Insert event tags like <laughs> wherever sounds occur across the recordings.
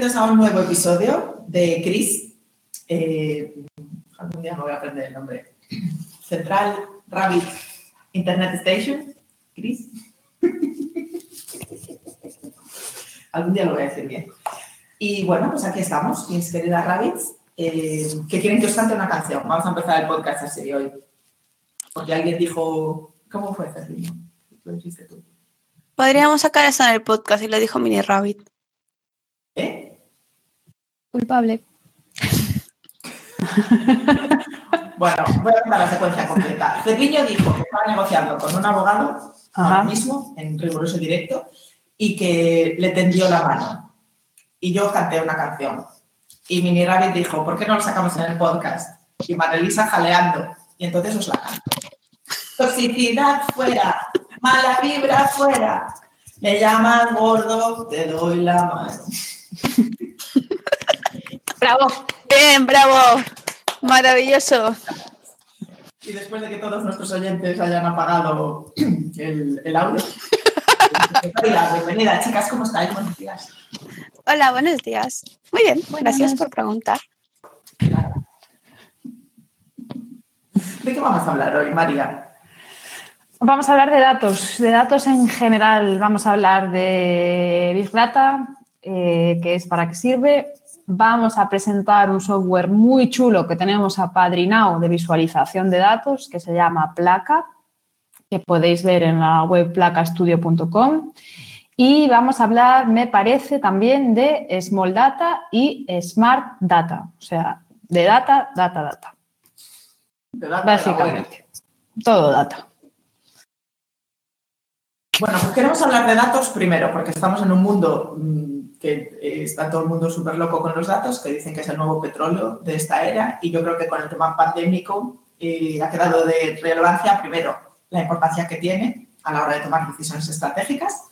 Bienvenidos a un nuevo episodio de Chris. Eh, algún día me voy a aprender el nombre. Central Rabbit Internet Station. Chris. <laughs> algún día lo voy a decir bien. Y bueno, pues aquí estamos, mis queridas rabbits, eh, que quieren que os cante una canción. Vamos a empezar el podcast así hoy. Porque alguien dijo, ¿cómo fue, Fermino? Lo dijiste tú. Podríamos sacar eso en el podcast y lo dijo Mini Rabbit. ¿Eh? Culpable. Bueno, voy a dar la secuencia completa. Cerviño dijo que estaba negociando con un abogado ahora mismo, en riguroso directo, y que le tendió la mano. Y yo canté una canción. Y Mini Rabbit dijo, ¿por qué no lo sacamos en el podcast? Y Marilisa jaleando. Y entonces os la canto. Toxicidad fuera, mala vibra fuera. Me llaman gordo, te doy la mano. ¡Bravo! Bien, bravo. Maravilloso. Y después de que todos nuestros oyentes hayan apagado el, el audio. Bienvenida, chicas, ¿cómo estáis? Buenos días. Hola, buenos días. Muy bien, Buenas. gracias por preguntar. ¿De qué vamos a hablar hoy, María? Vamos a hablar de datos, de datos en general. Vamos a hablar de Big Data, eh, qué es, para qué sirve. Vamos a presentar un software muy chulo que tenemos apadrinado de visualización de datos que se llama Placa, que podéis ver en la web placastudio.com. Y vamos a hablar, me parece, también de Small Data y Smart Data, o sea, de data, data, data. De data de. Básicamente. Todo data. Bueno, pues queremos hablar de datos primero, porque estamos en un mundo mm, que eh, está todo el mundo súper loco con los datos, que dicen que es el nuevo petróleo de esta era, y yo creo que con el tema pandémico eh, ha quedado de relevancia, primero, la importancia que tiene a la hora de tomar decisiones estratégicas.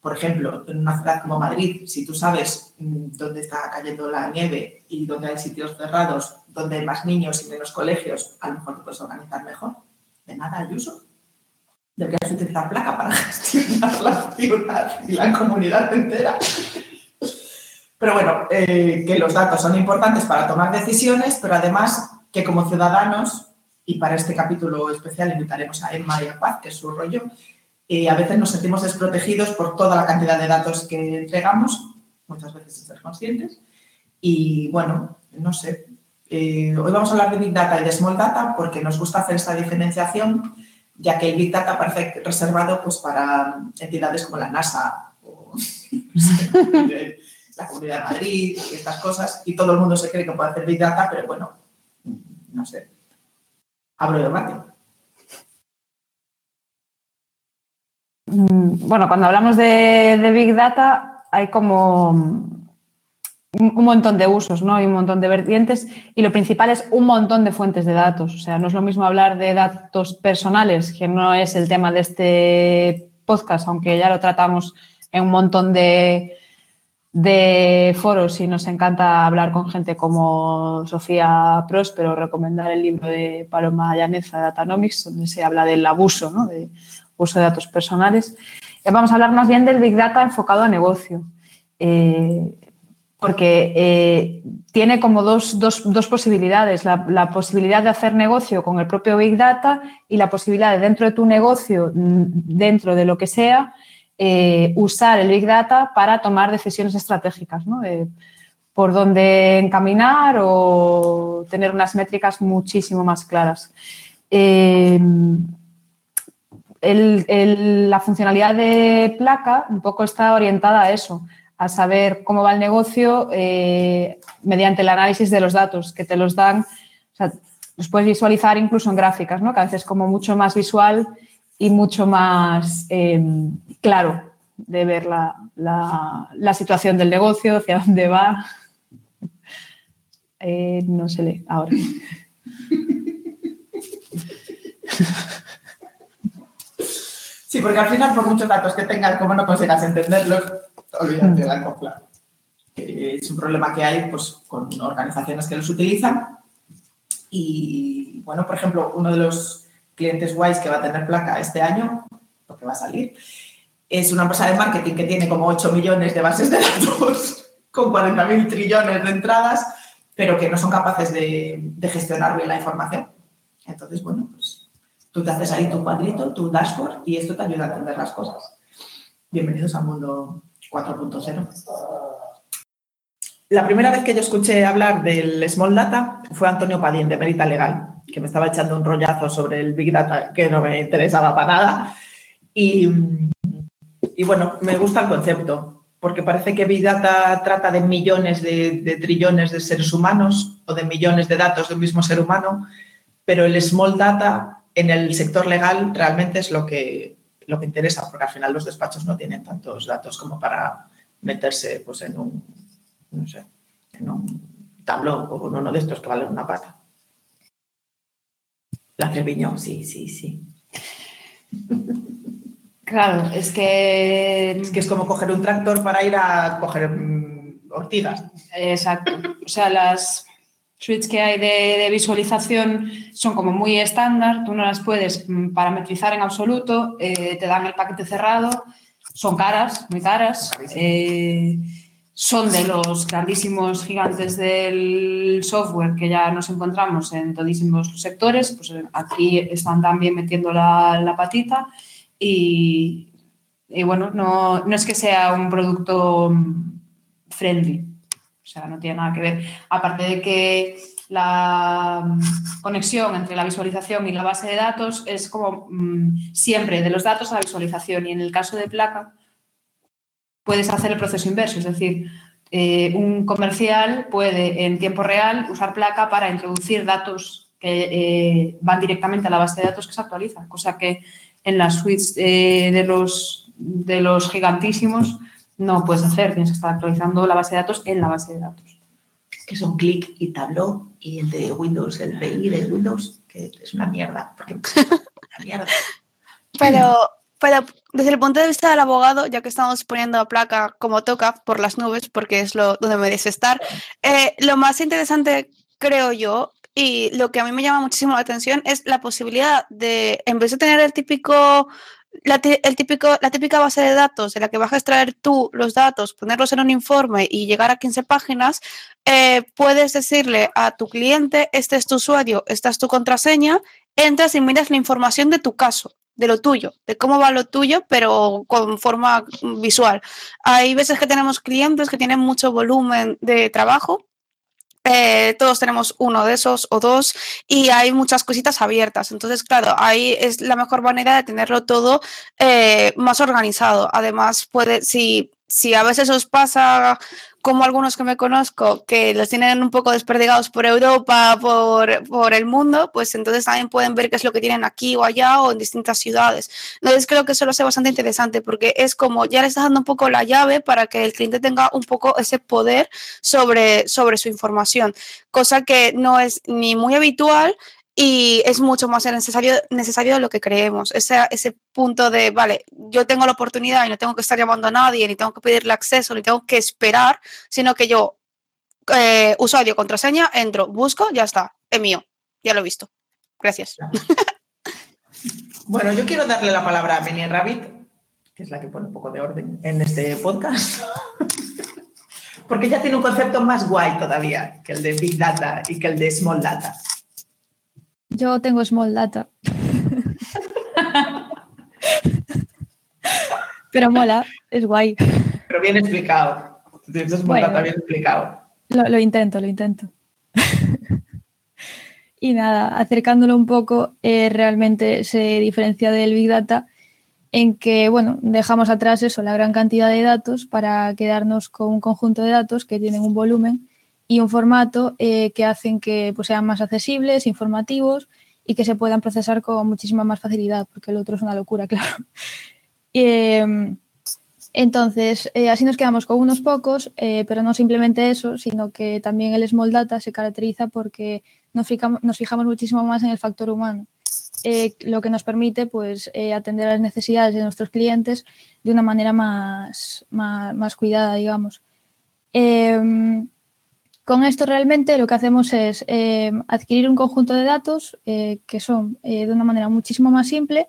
Por ejemplo, en una ciudad como Madrid, si tú sabes mm, dónde está cayendo la nieve y dónde hay sitios cerrados, donde hay más niños y menos colegios, a lo mejor te puedes organizar mejor. De nada, Ayuso. Deberías utilizar placa para <laughs> gestionar la ciudad y la comunidad entera. Pero bueno, eh, que los datos son importantes para tomar decisiones, pero además que como ciudadanos, y para este capítulo especial invitaremos a Emma y a Paz, que es su rollo, eh, a veces nos sentimos desprotegidos por toda la cantidad de datos que entregamos, muchas veces sin ser conscientes. Y bueno, no sé, eh, hoy vamos a hablar de Big Data y de Small Data porque nos gusta hacer esta diferenciación ya que el Big Data parece reservado pues, para entidades como la NASA o <laughs> <laughs> la Comunidad Madrid y estas cosas, y todo el mundo se cree que puede hacer Big Data, pero bueno, no sé. Abro el debate. Mm, Bueno, cuando hablamos de, de Big Data hay como un montón de usos, ¿no? Y un montón de vertientes y lo principal es un montón de fuentes de datos. O sea, no es lo mismo hablar de datos personales, que no es el tema de este podcast, aunque ya lo tratamos en un montón de, de foros y nos encanta hablar con gente como Sofía Próspero, recomendar el libro de Paloma Llaneza, Datanomics, donde se habla del abuso, ¿no? De uso de datos personales. Eh, Vamos a hablar más bien del Big Data enfocado a negocio. Eh, porque eh, tiene como dos, dos- dos posibilidades, la, posibilidad de hacer negocio con el propio Big Data y la posibilidad de dentro de tu negocio, mm, dentro de lo que sea, eh, usar el Big Data para tomar decisiones estratégicas, ¿no? Eh, por dónde encaminar o tener unas métricas muchísimo más claras. Eh, la funcionalidad de placa un poco está orientada a eso, a saber cómo va el negocio mediante el análisis de los datos que te los dan. Los puedes visualizar incluso en gráficas, ¿no? que a veces es como mucho más visual y mucho más eh, claro de ver la, la- la situación del negocio, hacia dónde va. <laughs> Eh, no se lee ahora. Sí, porque al final, por muchos datos que tengas, como no consigas entenderlos, olvídate de claro. Eh, Es un problema que hay pues, con organizaciones que los utilizan. Y bueno, por ejemplo, uno de los clientes guays que va a tener placa este año, porque va a salir, es una empresa de marketing que tiene como 8 millones de bases de datos <laughs> con 40.000 trillones de entradas, pero que no son capaces de, de gestionar bien la información. Entonces, bueno, pues tú te haces ahí tu cuadrito, tu dashboard y esto te ayuda a entender las cosas. Bienvenidos al mundo 4.0. La primera vez que yo escuché hablar del Small Data fue Antonio Padín de Merita Legal, que me estaba echando un rollazo sobre el Big Data que no me interesaba para nada. Y, y bueno, me gusta el concepto, porque parece que Big Data trata de millones de, trillones de seres humanos o de millones de datos de un mismo ser humano, pero el Small Data en el sector legal realmente es lo que, lo que interesa, porque al final los despachos no tienen tantos datos como para meterse pues, en un no sé, en un tablón o con uno de estos que vale una pata. La Treviño, sí, sí, sí. Claro, es que... Es que es como coger un tractor para ir a coger mm, ortigas. Exacto. O sea, las suites que hay de, de, visualización son como muy estándar, tú no las puedes mm, parametrizar en absoluto, eh, te dan el paquete cerrado, son caras, muy caras. Eh, son de los grandísimos gigantes del software que ya nos encontramos en todísimos sectores, pues aquí están también metiendo la, la patita y, y bueno, no, no, es que sea un producto friendly, o sea, no tiene nada que ver. Aparte de que la conexión entre la visualización y la base de datos es como mmm, siempre de los datos a la visualización y en el caso de placa, puedes hacer el proceso inverso, es decir, eh, un comercial puede en tiempo real usar placa para introducir datos que eh, van directamente a la base de datos que se actualiza, cosa que en las suites eh, de, los, de los gigantísimos no puedes hacer, tienes que estar actualizando la base de datos en la base de datos. Que son clic y tableau y el de Windows, el BI de Windows, que es una mierda, porque es una mierda. Pero pero desde el punto de vista del abogado, ya que estamos poniendo a placa como toca por las nubes, porque es lo donde merece estar, eh, lo más interesante, creo yo, y lo que a mí me llama muchísimo la atención es la posibilidad de, en vez de tener el típico, la, el típico, la típica base de datos de la que vas a extraer tú los datos, ponerlos en un informe y llegar a 15 páginas, eh, puedes decirle a tu cliente, este es tu usuario, esta es tu contraseña, entras y miras la información de tu caso de lo tuyo, de cómo va lo tuyo, pero con forma visual. Hay veces que tenemos clientes que tienen mucho volumen de trabajo. Eh, todos tenemos uno de esos o dos y hay muchas cositas abiertas. Entonces, claro, ahí es la mejor manera de tenerlo todo eh, más organizado. Además, puede, si, si a veces os pasa como algunos que me conozco, que los tienen un poco desperdigados por Europa, por, por, el mundo, pues entonces también pueden ver qué es lo que tienen aquí o allá o en distintas ciudades. Entonces creo que eso lo hace bastante interesante porque es como ya le estás dando un poco la llave para que el cliente tenga un poco ese poder sobre, sobre su información, cosa que no es ni muy habitual y es mucho más necesario, necesario de lo que creemos. Ese, ese punto de, vale, yo tengo la oportunidad y no tengo que estar llamando a nadie, ni tengo que pedirle acceso, ni tengo que esperar, sino que yo, eh, usuario, contraseña, entro, busco, ya está, es mío, ya lo he visto. Gracias. <laughs> Bueno, yo quiero darle la palabra a Mini Rabbit, que es la que pone un poco de orden en este podcast. <laughs> Porque ella tiene un concepto más guay todavía que el de Big Data y que el de Small Data. Yo tengo small data. Pero mola, es guay. Pero bien explicado. Tienes small bueno, data bien explicado. Lo, lo, intento, lo intento. y nada, acercándolo un poco, eh, realmente se diferencia del Big Data en que, bueno, dejamos atrás eso, la gran cantidad de datos para quedarnos con un conjunto de datos que tienen un volumen y un formato eh, que hacen que pues, sean más accesibles, informativos y que se puedan procesar con muchísima más facilidad, porque el otro es una locura, <laughs> claro. Eh, entonces, eh, así nos quedamos con unos pocos, eh, pero no simplemente eso, sino que también el Small Data se caracteriza porque nos fijamos, nos fijamos muchísimo más en el factor humano, lo que nos permite pues, atender a las necesidades de nuestros clientes de una manera más, más, más cuidada, digamos. Con esto realmente lo que hacemos es eh, adquirir un conjunto de datos eh, que son eh, de una manera muchísimo más simple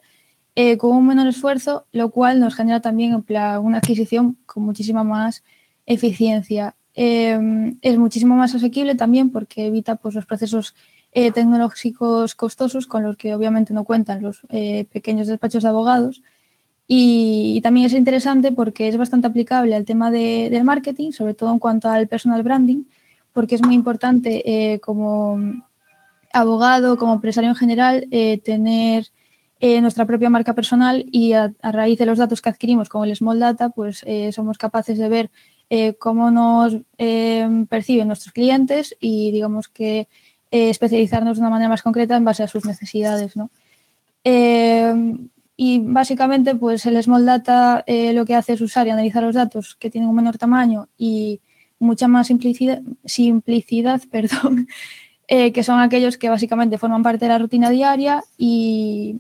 con un menor esfuerzo, lo cual nos genera también una adquisición con muchísima más eficiencia. Es muchísimo más asequible también porque evita pues, los procesos tecnológicos costosos con los que obviamente no cuentan los pequeños despachos de abogados. Y, también es interesante porque es bastante aplicable al tema de, del marketing, sobre todo en cuanto al personal branding, porque es muy importante eh, como abogado, como empresario en general, tener nuestra propia marca personal y a, raíz de los datos que adquirimos con el Small Data, pues somos capaces de ver eh, cómo nos eh, perciben nuestros clientes y digamos que eh, especializarnos de una manera más concreta en base a sus necesidades. ¿no? y básicamente pues el Small Data lo que hace es usar y analizar los datos que tienen un menor tamaño y mucha más simplicidad, simplicidad <laughs> perdón, que son aquellos que básicamente forman parte de la rutina diaria y,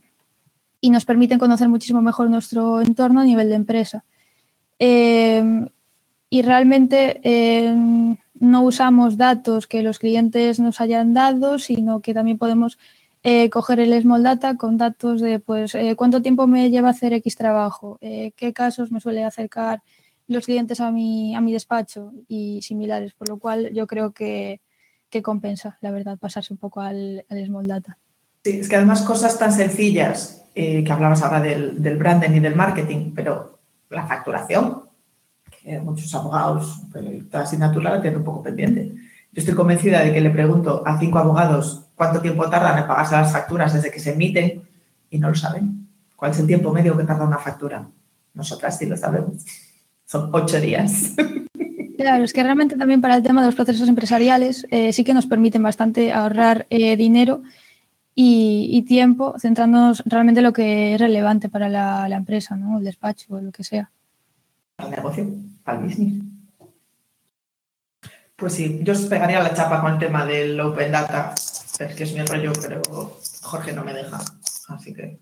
y nos permiten conocer muchísimo mejor nuestro entorno a nivel de empresa. Eh, y realmente eh, no usamos datos que los clientes nos hayan dado, sino que también podemos eh, coger el Small Data con datos de pues eh, cuánto tiempo me lleva hacer X trabajo, eh, qué casos me suele acercar los clientes a mi, a mi despacho y similares, por lo cual yo creo que, que compensa, la verdad, pasarse un poco al, al, Small Data. Sí, es que además cosas tan sencillas, que hablabas ahora del, del branding y del marketing, pero la facturación, eh, muchos abogados, esta asignatura la tienen un poco pendiente. Yo estoy convencida de que le pregunto a cinco abogados cuánto tiempo tardan en pagarse las facturas desde que se emiten y no lo saben. ¿Cuál es el tiempo medio que tarda una factura? Nosotras sí lo sabemos. Son ocho días. <laughs> Claro, es que realmente también para el tema de los procesos empresariales eh, sí que nos permiten bastante ahorrar eh, dinero y, y, tiempo, centrándonos realmente en lo que es relevante para la, la empresa, ¿no? el despacho o lo que sea. Al negocio al business. Pues sí, yo os pegaría la chapa con el tema del Open Data, es que es mi rollo, pero Jorge no me deja, así que...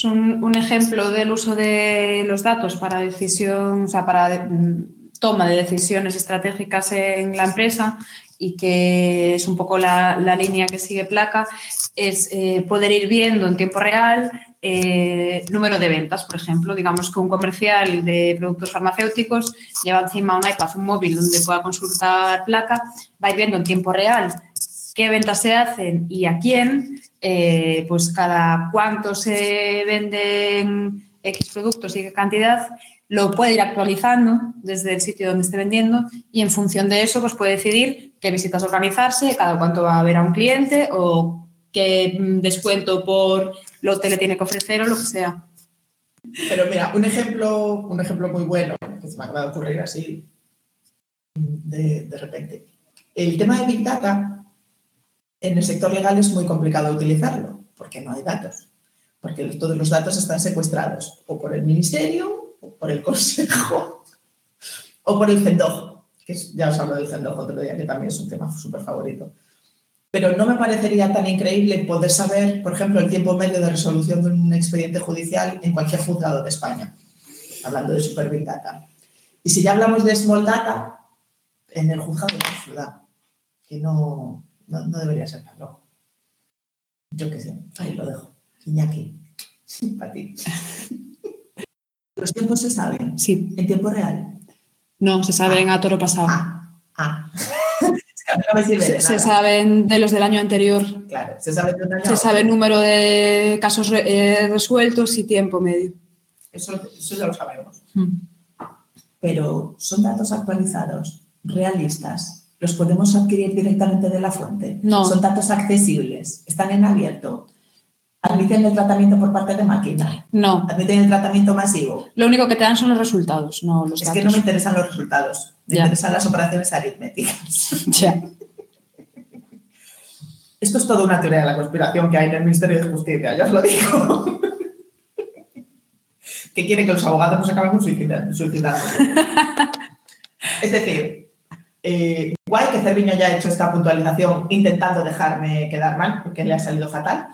Es un, ejemplo del uso de los datos para decisión, o sea, para de, toma de decisiones estratégicas en la empresa y que es un poco la, la línea que sigue Placa, es eh, poder ir viendo en tiempo real eh, número de ventas, por ejemplo. Digamos que un comercial de productos farmacéuticos lleva encima un iPad, un móvil donde pueda consultar placa, va ir viendo en tiempo real qué ventas se hacen y a quién, eh, pues cada cuánto se venden X productos y qué cantidad, lo puede ir actualizando desde el sitio donde esté vendiendo y en función de eso pues puede decidir qué visitas organizarse, cada cuánto va a ver a un cliente o qué descuento por lote le tiene que ofrecer o lo que sea. Pero mira, un ejemplo, un ejemplo muy bueno que se me acaba de ocurrir así de, de repente. El tema de Big Data en el sector legal es muy complicado utilizarlo porque no hay datos. Porque todos los datos están secuestrados o por el ministerio, o por el <laughs> consejo, o por el CENDOJ, que es, ya os hablo del CENDOJ otro día, que también es un tema súper favorito pero no me parecería tan increíble poder saber, por ejemplo, el tiempo medio de resolución de un expediente judicial en cualquier juzgado de España, hablando de Super Big Data. Y si ya hablamos de Small Data, en el juzgado de la ciudad, que no, no, no debería ser tan loco. Yo qué sé, ahí lo dejo. Iñaki, <laughs> para ti. <laughs> ¿Los tiempos se saben? Sí. ¿En tiempo real? No, se saben ah. a toro pasado. Ah, ah. <laughs> No se, de se, saben de los del año anterior. Claro, se sabe, de año se sabe el número de casos re, eh, resueltos y tiempo medio. Eso, eso ya lo sabemos. Mm. Pero son datos actualizados, realistas. ¿Los podemos adquirir directamente de la fuente? No. Son datos accesibles, están en abierto. ¿Admiten el tratamiento por parte de máquina? No. ¿Admiten el tratamiento masivo? Lo único que te dan son los resultados, no los Es datos. que no me interesan los resultados, me Ya. interesan las operaciones aritméticas. <laughs> Ya. Esto es toda una teoría de la conspiración que hay en el Ministerio de Justicia, ya os lo digo. <laughs> que quiere que los abogados nos suicida- suicidando. <laughs> es decir, eh, guay que Cerviño haya hecho esta puntualización intentando dejarme quedar mal, porque le ha salido fatal.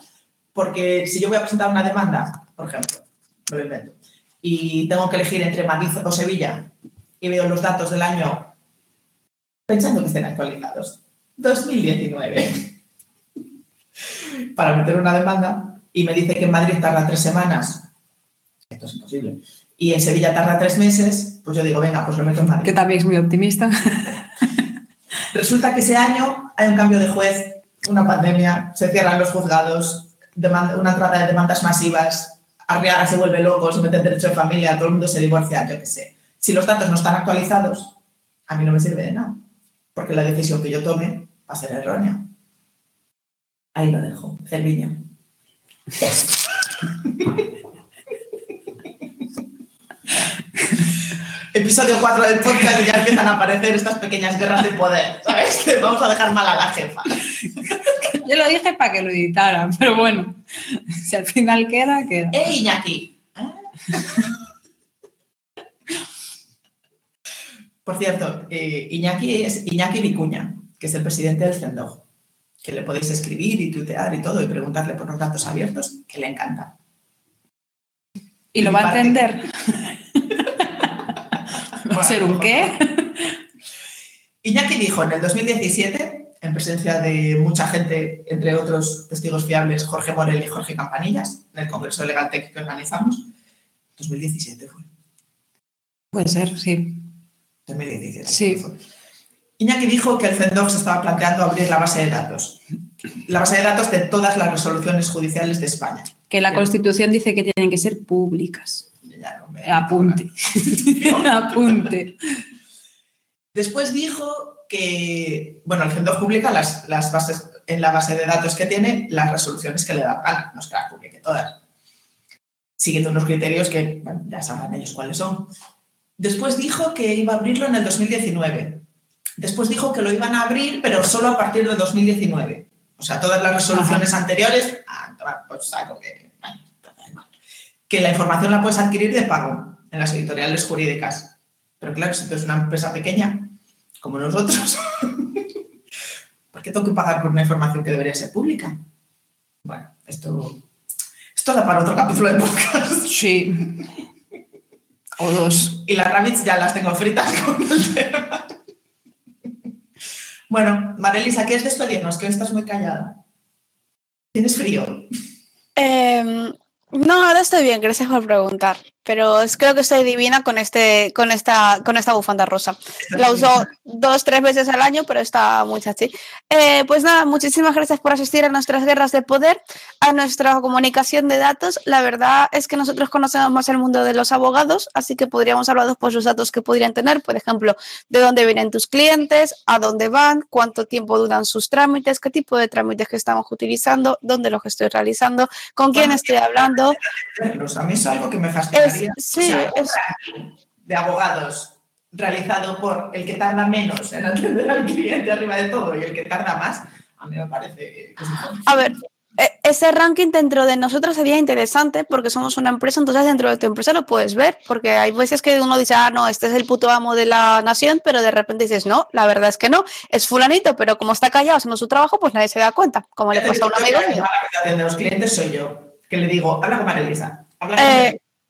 Porque si yo voy a presentar una demanda, por ejemplo, lo invento, y tengo que elegir entre Madrid o Sevilla, y veo los datos del año pensando que estén actualizados. 2019. <laughs> Para meter una demanda y me dice que en Madrid tarda tres semanas, esto es imposible, y en Sevilla tarda tres meses, pues yo digo, venga, pues lo meto en Madrid. Que también es muy optimista. <laughs> Resulta que ese año hay un cambio de juez, una pandemia, se cierran los juzgados, una trata de demandas masivas, Arriaga se vuelve loco, se mete en derecho de familia, todo el mundo se divorcia, yo qué sé. Si los datos no están actualizados, a mí no me sirve de nada, porque la decisión que yo tome va a ser errónea. Ahí lo dejo, Cerviño. <laughs> Episodio 4 del podcast y ya empiezan a aparecer estas pequeñas guerras de poder, ¿sabes? Que <laughs> Vamos a dejar mal a la jefa. Yo lo dije para que lo editaran, pero bueno, si al final queda, queda. ¡Eh, Iñaki! ¿Eh? Por cierto, eh, Iñaki es Iñaki Vicuña, que es el presidente del CENDOG, que le podéis escribir y tutear y todo y preguntarle por los datos abiertos, que le encanta. ¿Y lo va a entender? <laughs> ¿Va a ser un qué? <laughs> Iñaki dijo en el 2017, en presencia de mucha gente, entre otros testigos fiables, Jorge Morel y Jorge Campanillas, en el Congreso Legal Tech que organizamos, 2017 fue. Puede ser, sí. 2017. Sí. fue. Iñaki dijo que el CENDOC se estaba planteando abrir la base de datos. La base de datos de todas las resoluciones judiciales de España. Que la Constitución dice que tienen que ser públicas. Apunte. <laughs> Apunte. Después dijo que, bueno, el CENDOC publica las, las bases, en la base de datos que tiene las resoluciones que le da gana, no es que las publique todas. Siguiendo unos criterios que, bueno, ya sabrán ellos cuáles son. Después dijo que iba a abrirlo en el 2019. Después dijo que lo iban a abrir, pero solo a partir de 2019. O sea, todas las resoluciones anteriores, ah, pues algo que. Que la información la puedes adquirir de pago en las editoriales jurídicas. Pero claro, si tú eres una empresa pequeña, como nosotros, <laughs> ¿por qué tengo que pagar por una información que debería ser pública? Bueno, esto, esto da para otro capítulo de podcast. Sí. O dos. Y las rabbits ya las tengo fritas <laughs> con el tema. Bueno, Marelisa, ¿quieres despedirnos? Que hoy estás muy callada. ¿Tienes frío? Em, no, ahora estoy bien, gracias por preguntar. Pero creo que estoy divina con, este, con, esta, con esta bufanda rosa. La uso dos, tres veces al año, pero está muy chachi. Eh, pues nada, muchísimas gracias por asistir a nuestras guerras de poder, a nuestra comunicación de datos. La verdad es que nosotros conocemos más el mundo de los abogados, así que podríamos hablar por los datos que podrían tener, por ejemplo, de dónde vienen tus clientes, a dónde van, cuánto tiempo duran sus trámites, qué tipo de trámites que estamos utilizando, dónde los estoy realizando, con quién estoy hablando. A mí es algo que me fascinaría. Es- sí, es- de abogados realizado por el que tarda menos en atender al cliente arriba de todo y el que tarda más, a mí me parece que. A ver, e- ese ranking dentro de nosotros sería interesante porque somos una empresa, entonces dentro de tu empresa lo puedes ver, porque hay veces que uno dice, ah, no, este es el puto amo de la nación, pero de repente dices, no, la verdad es que no, es fulanito, pero como está callado haciendo su trabajo, pues nadie se da cuenta, como le pasa a un amigo mío. la a los clientes soy yo, que le digo, habla con Marilisa. Habla con Eh,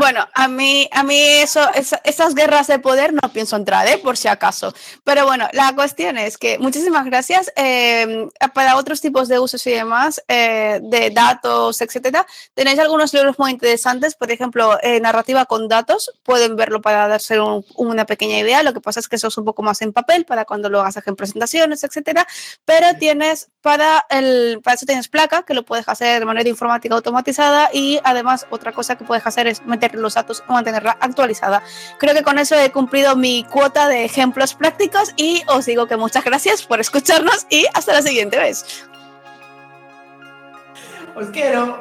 Bueno, a mí, a mí eso, esa- esas guerras de poder no pienso entrar, ¿eh? por si acaso. Pero bueno, la cuestión es que muchísimas gracias. eh, para otros tipos de usos y demás, eh, de datos, etcétera, tenéis algunos libros muy interesantes, por ejemplo, eh, narrativa con datos. Pueden verlo para darse un- una pequeña idea. Lo que pasa es que eso es un poco más en papel para cuando lo hagas en presentaciones, etcétera. Pero tienes para el, para eso tienes placa que lo puedes hacer de manera informática automatizada y además otra cosa que puedes hacer es meter los datos o mantenerla actualizada. Creo que con eso he cumplido mi cuota de ejemplos prácticos y os digo que muchas gracias por escucharnos y hasta la siguiente vez. Os quiero.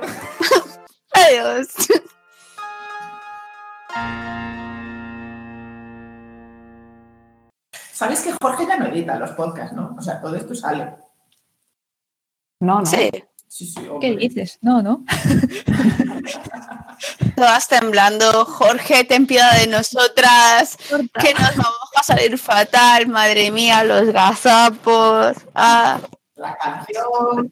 <laughs> Adiós. Sabéis que Jorge ya no edita los podcasts, ¿no? O sea, todo esto sale. No, no. Sí, Sí, sí, ¿Qué dices? No, no. <laughs> todas temblando. Jorge, ten piedad de nosotras, que nos vamos a salir fatal. Madre mía, los gazapos. Ah. La canción.